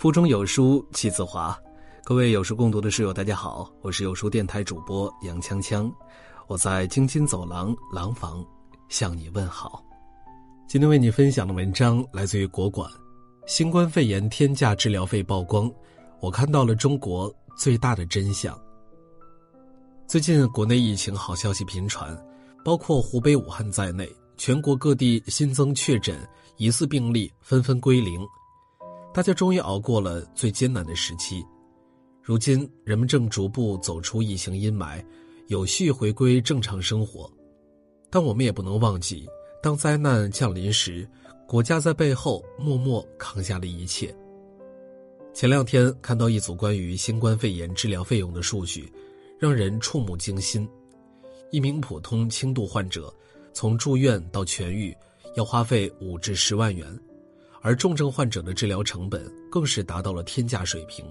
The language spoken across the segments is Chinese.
腹中有书气自华，各位有书共读的室友，大家好，我是有书电台主播杨锵锵，我在京津走廊廊坊向你问好。今天为你分享的文章来自于国馆，新冠肺炎天价治疗费曝光，我看到了中国最大的真相。最近国内疫情好消息频传，包括湖北武汉在内，全国各地新增确诊疑似病例纷纷归零。大家终于熬过了最艰难的时期，如今人们正逐步走出疫情阴霾，有序回归正常生活。但我们也不能忘记，当灾难降临时，国家在背后默默扛下了一切。前两天看到一组关于新冠肺炎治疗费用的数据，让人触目惊心：一名普通轻度患者，从住院到痊愈，要花费五至十万元。而重症患者的治疗成本更是达到了天价水平。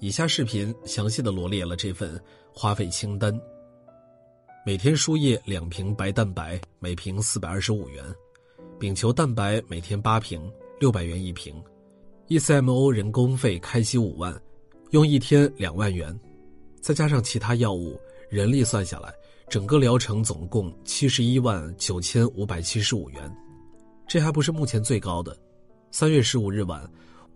以下视频详细的罗列了这份花费清单。每天输液两瓶白蛋白，每瓶四百二十五元；丙球蛋白每天八瓶，六百元一瓶；ECMO 人工费开机五万，用一天两万元，再加上其他药物、人力算下来，整个疗程总共七十一万九千五百七十五元。这还不是目前最高的。三月十五日晚，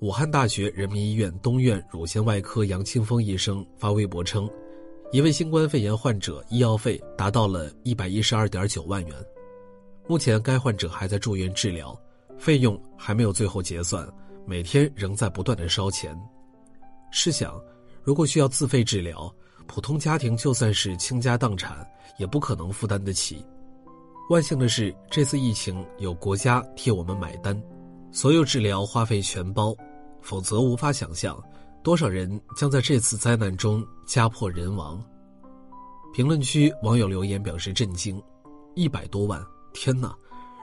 武汉大学人民医院东院乳腺外科杨清峰医生发微博称，一位新冠肺炎患者医药费达到了一百一十二点九万元。目前该患者还在住院治疗，费用还没有最后结算，每天仍在不断的烧钱。试想，如果需要自费治疗，普通家庭就算是倾家荡产，也不可能负担得起。万幸的是，这次疫情有国家替我们买单，所有治疗花费全包，否则无法想象多少人将在这次灾难中家破人亡。评论区网友留言表示震惊：一百多万，天哪！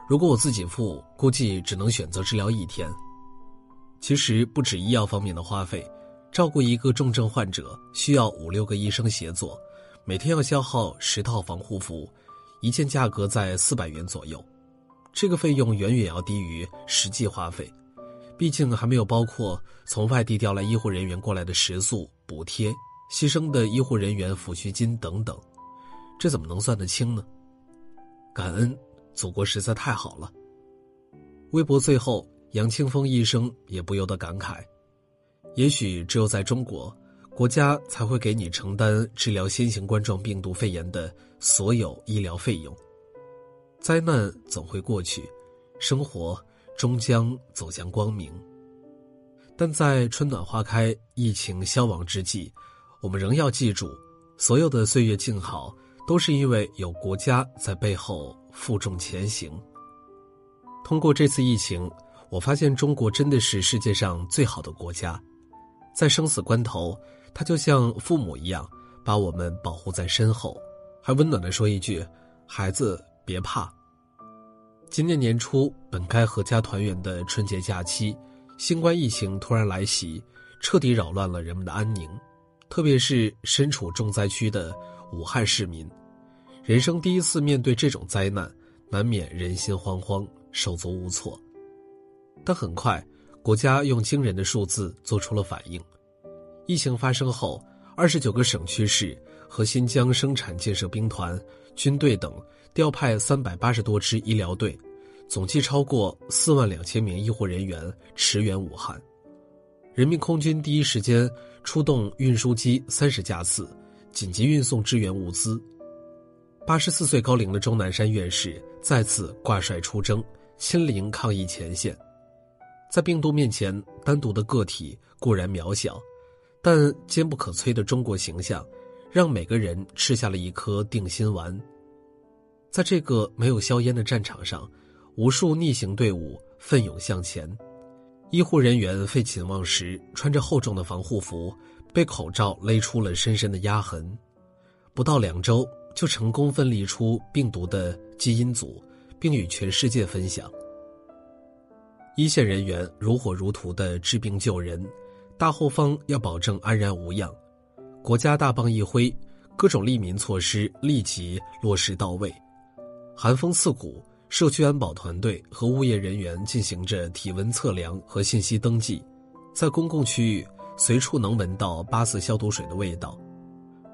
如果我自己付，估计只能选择治疗一天。其实不止医药方面的花费，照顾一个重症患者需要五六个医生协作，每天要消耗十套防护服。一件价格在四百元左右，这个费用远远要低于实际花费，毕竟还没有包括从外地调来医护人员过来的食宿补贴、牺牲的医护人员抚恤金等等，这怎么能算得清呢？感恩，祖国实在太好了。微博最后，杨清风医生也不由得感慨：也许只有在中国。国家才会给你承担治疗新型冠状病毒肺炎的所有医疗费用。灾难总会过去，生活终将走向光明。但在春暖花开、疫情消亡之际，我们仍要记住，所有的岁月静好，都是因为有国家在背后负重前行。通过这次疫情，我发现中国真的是世界上最好的国家，在生死关头。他就像父母一样，把我们保护在身后，还温暖的说一句：“孩子别怕。”今年年初本该阖家团圆的春节假期，新冠疫情突然来袭，彻底扰乱了人们的安宁，特别是身处重灾区的武汉市民，人生第一次面对这种灾难，难免人心惶惶、手足无措。但很快，国家用惊人的数字做出了反应。疫情发生后，二十九个省区市和新疆生产建设兵团、军队等调派三百八十多支医疗队，总计超过四万两千名医护人员驰援武汉。人民空军第一时间出动运输机三十架次，紧急运送支援物资。八十四岁高龄的钟南山院士再次挂帅出征，亲临抗疫前线。在病毒面前，单独的个体固然渺小。但坚不可摧的中国形象，让每个人吃下了一颗定心丸。在这个没有硝烟的战场上，无数逆行队伍奋勇向前，医护人员废寝忘食，穿着厚重的防护服，被口罩勒出了深深的压痕。不到两周，就成功分离出病毒的基因组，并与全世界分享。一线人员如火如荼的治病救人。大后方要保证安然无恙，国家大棒一挥，各种利民措施立即落实到位。寒风刺骨，社区安保团队和物业人员进行着体温测量和信息登记，在公共区域随处能闻到八四消毒水的味道，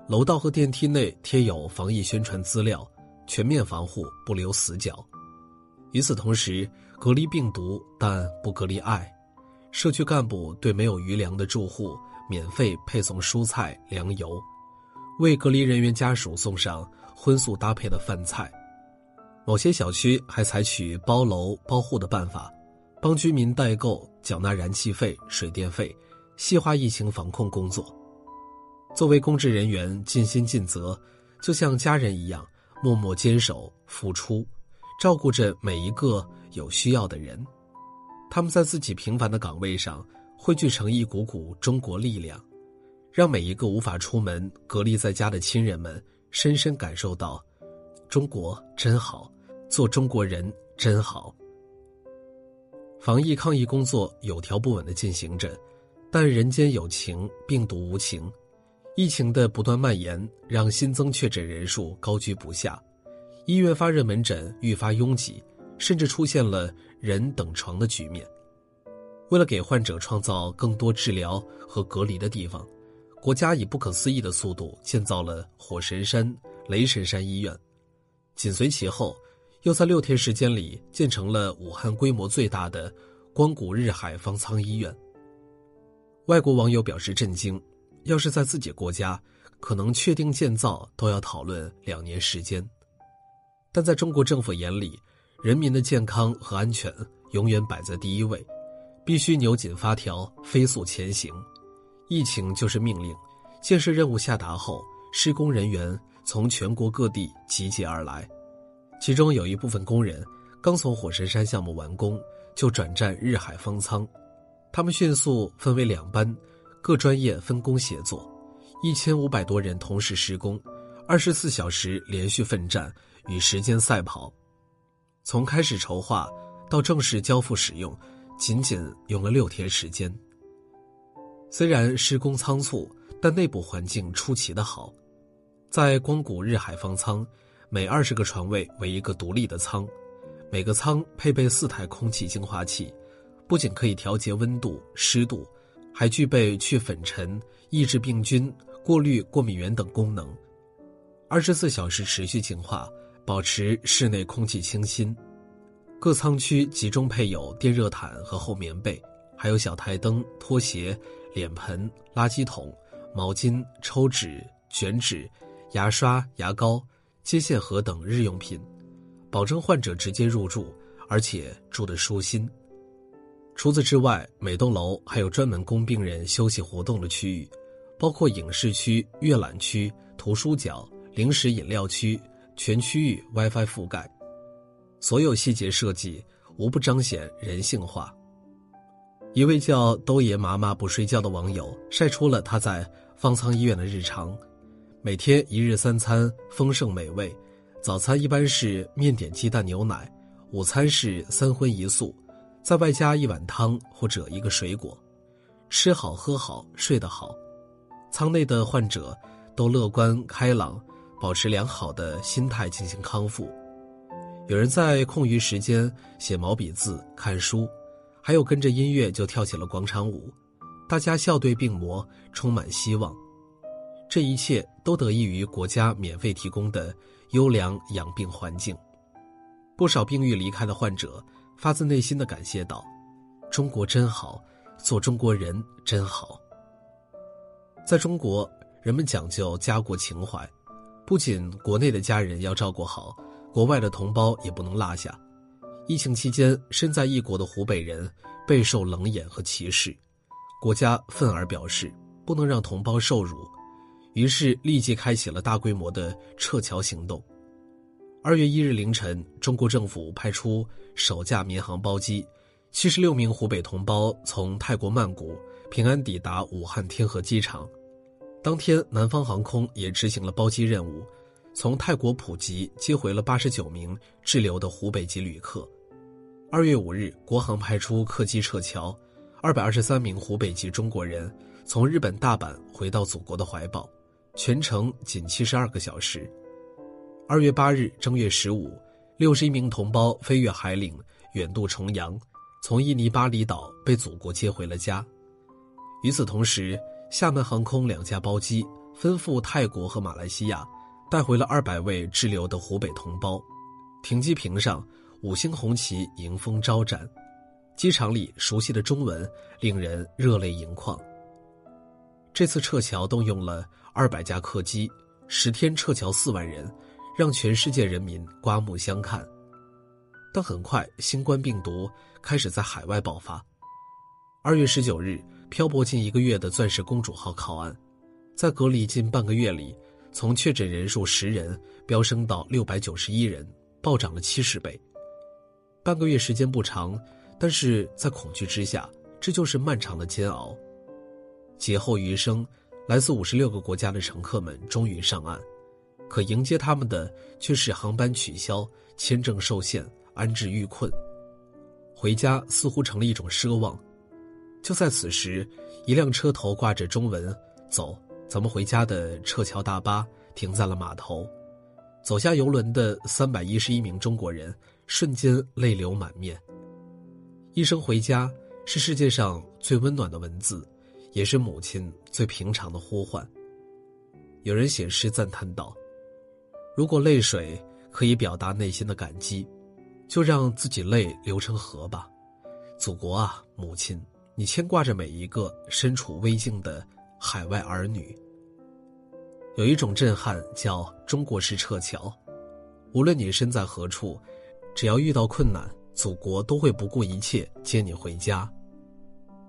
楼道和电梯内贴有防疫宣传资料，全面防护，不留死角。与此同时，隔离病毒，但不隔离爱。社区干部对没有余粮的住户免费配送蔬菜、粮油，为隔离人员家属送上荤素搭配的饭菜。某些小区还采取包楼包户的办法，帮居民代购、缴纳燃气费、水电费，细化疫情防控工作。作为公职人员，尽心尽责，就像家人一样，默默坚守、付出，照顾着每一个有需要的人。他们在自己平凡的岗位上汇聚成一股股中国力量，让每一个无法出门、隔离在家的亲人们深深感受到：中国真好，做中国人真好。防疫抗疫工作有条不紊的进行着，但人间有情，病毒无情。疫情的不断蔓延，让新增确诊人数高居不下，医院发热门诊愈发拥挤。甚至出现了人等床的局面。为了给患者创造更多治疗和隔离的地方，国家以不可思议的速度建造了火神山、雷神山医院，紧随其后，又在六天时间里建成了武汉规模最大的光谷日海方舱医院。外国网友表示震惊：要是在自己国家，可能确定建造都要讨论两年时间，但在中国政府眼里。人民的健康和安全永远摆在第一位，必须扭紧发条，飞速前行。疫情就是命令，建设任务下达后，施工人员从全国各地集结而来，其中有一部分工人刚从火神山项目完工，就转战日海方舱。他们迅速分为两班，各专业分工协作，一千五百多人同时施工，二十四小时连续奋战，与时间赛跑。从开始筹划到正式交付使用，仅仅用了六天时间。虽然施工仓促，但内部环境出奇的好。在光谷日海方舱，每二十个床位为一个独立的舱，每个舱配备四台空气净化器，不仅可以调节温度、湿度，还具备去粉尘、抑制病菌、过滤过敏源等功能，二十四小时持续净化。保持室内空气清新，各舱区集中配有电热毯和厚棉被，还有小台灯、拖鞋、脸盆、垃圾桶、毛巾、抽纸、卷纸、牙刷、牙膏、接线盒等日用品，保证患者直接入住，而且住得舒心。除此之外，每栋楼还有专门供病人休息活动的区域，包括影视区、阅览区、图书角、零食饮料区。全区域 WiFi 覆盖，所有细节设计无不彰显人性化。一位叫“兜爷妈妈不睡觉”的网友晒出了他在方舱医院的日常：每天一日三餐丰盛美味，早餐一般是面点鸡蛋牛奶，午餐是三荤一素，再外加一碗汤或者一个水果，吃好喝好睡得好。舱内的患者都乐观开朗。保持良好的心态进行康复，有人在空余时间写毛笔字、看书，还有跟着音乐就跳起了广场舞，大家笑对病魔，充满希望。这一切都得益于国家免费提供的优良养病环境。不少病愈离开的患者发自内心的感谢道：“中国真好，做中国人真好。”在中国，人们讲究家国情怀。不仅国内的家人要照顾好，国外的同胞也不能落下。疫情期间，身在异国的湖北人备受冷眼和歧视，国家愤而表示不能让同胞受辱，于是立即开启了大规模的撤侨行动。二月一日凌晨，中国政府派出首架民航包机，七十六名湖北同胞从泰国曼谷平安抵达武汉天河机场。当天，南方航空也执行了包机任务，从泰国普吉接回了八十九名滞留的湖北籍旅客。二月五日，国航派出客机撤侨，二百二十三名湖北籍中国人从日本大阪回到祖国的怀抱，全程仅七十二个小时。二月八日，正月十五，六十一名同胞飞越海岭，远渡重洋，从印尼巴厘岛被祖国接回了家。与此同时，厦门航空两架包机分赴泰国和马来西亚，带回了二百位滞留的湖北同胞。停机坪上，五星红旗迎风招展，机场里熟悉的中文令人热泪盈眶。这次撤侨动用了二百架客机，十天撤侨四万人，让全世界人民刮目相看。但很快，新冠病毒开始在海外爆发。二月十九日。漂泊近一个月的“钻石公主号”靠岸，在隔离近半个月里，从确诊人数十人飙升到六百九十一人，暴涨了七十倍。半个月时间不长，但是在恐惧之下，这就是漫长的煎熬。劫后余生，来自五十六个国家的乘客们终于上岸，可迎接他们的却是航班取消、签证受限、安置遇困。回家似乎成了一种奢望。就在此时，一辆车头挂着中文“走，咱们回家”的撤侨大巴停在了码头。走下游轮的三百一十一名中国人瞬间泪流满面。一声回家是世界上最温暖的文字，也是母亲最平常的呼唤。有人写诗赞叹道：“如果泪水可以表达内心的感激，就让自己泪流成河吧，祖国啊，母亲。”你牵挂着每一个身处危境的海外儿女。有一种震撼叫中国式撤侨，无论你身在何处，只要遇到困难，祖国都会不顾一切接你回家。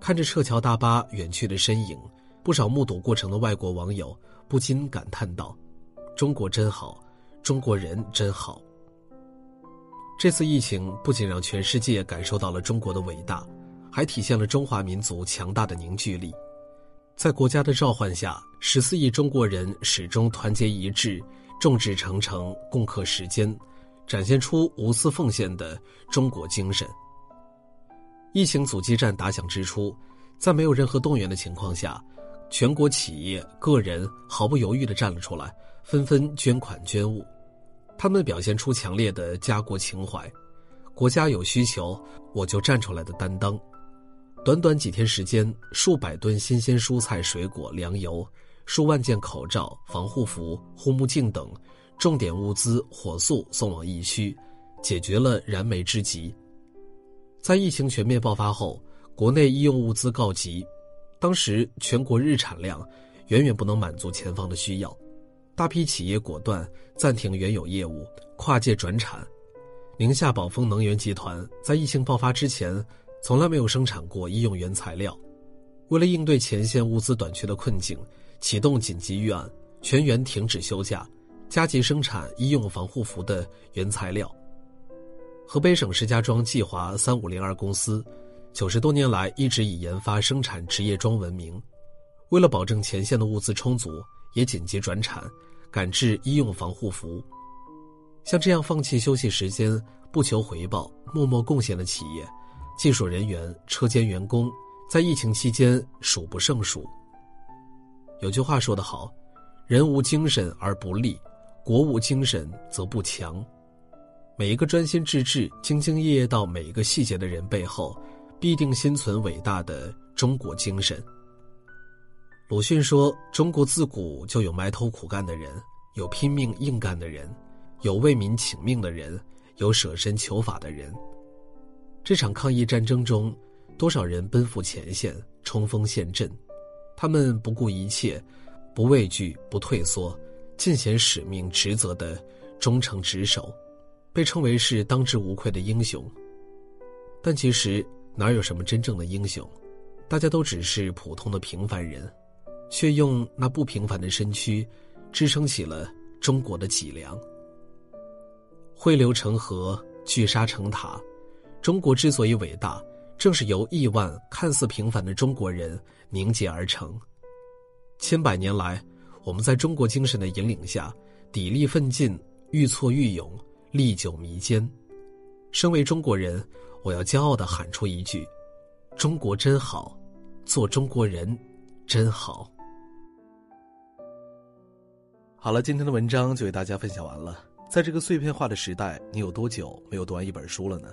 看着撤侨大巴远去的身影，不少目睹过程的外国网友不禁感叹道：“中国真好，中国人真好。”这次疫情不仅让全世界感受到了中国的伟大。还体现了中华民族强大的凝聚力，在国家的召唤下，十四亿中国人始终团结一致，众志成城，共克时艰，展现出无私奉献的中国精神。疫情阻击战打响之初，在没有任何动员的情况下，全国企业、个人毫不犹豫地站了出来，纷纷捐款捐物，他们表现出强烈的家国情怀，国家有需求，我就站出来的担当。短短几天时间，数百吨新鲜蔬菜、水果、粮油，数万件口罩、防护服、护目镜等重点物资火速送往疫区，解决了燃眉之急。在疫情全面爆发后，国内医用物资告急，当时全国日产量远远不能满足前方的需要，大批企业果断暂停原有业务，跨界转产。宁夏宝丰能源集团在疫情爆发之前。从来没有生产过医用原材料，为了应对前线物资短缺的困境，启动紧急预案，全员停止休假，加急生产医用防护服的原材料。河北省石家庄计华三五零二公司，九十多年来一直以研发生产职业装闻名，为了保证前线的物资充足，也紧急转产，赶制医用防护服。像这样放弃休息时间、不求回报、默默贡献的企业。技术人员、车间员工，在疫情期间数不胜数。有句话说得好：“人无精神而不立，国无精神则不强。”每一个专心致志、兢兢业业到每一个细节的人背后，必定心存伟大的中国精神。鲁迅说：“中国自古就有埋头苦干的人，有拼命硬干的人，有为民请命的人，有舍身求法的人。”这场抗疫战争中，多少人奔赴前线冲锋陷阵，他们不顾一切，不畏惧，不退缩，尽显使命职责的忠诚职守，被称为是当之无愧的英雄。但其实哪有什么真正的英雄，大家都只是普通的平凡人，却用那不平凡的身躯，支撑起了中国的脊梁。汇流成河，聚沙成塔。中国之所以伟大，正是由亿万看似平凡的中国人凝结而成。千百年来，我们在中国精神的引领下，砥砺奋进，愈挫愈勇，历久弥坚。身为中国人，我要骄傲地喊出一句：“中国真好，做中国人真好。”好了，今天的文章就为大家分享完了。在这个碎片化的时代，你有多久没有读完一本书了呢？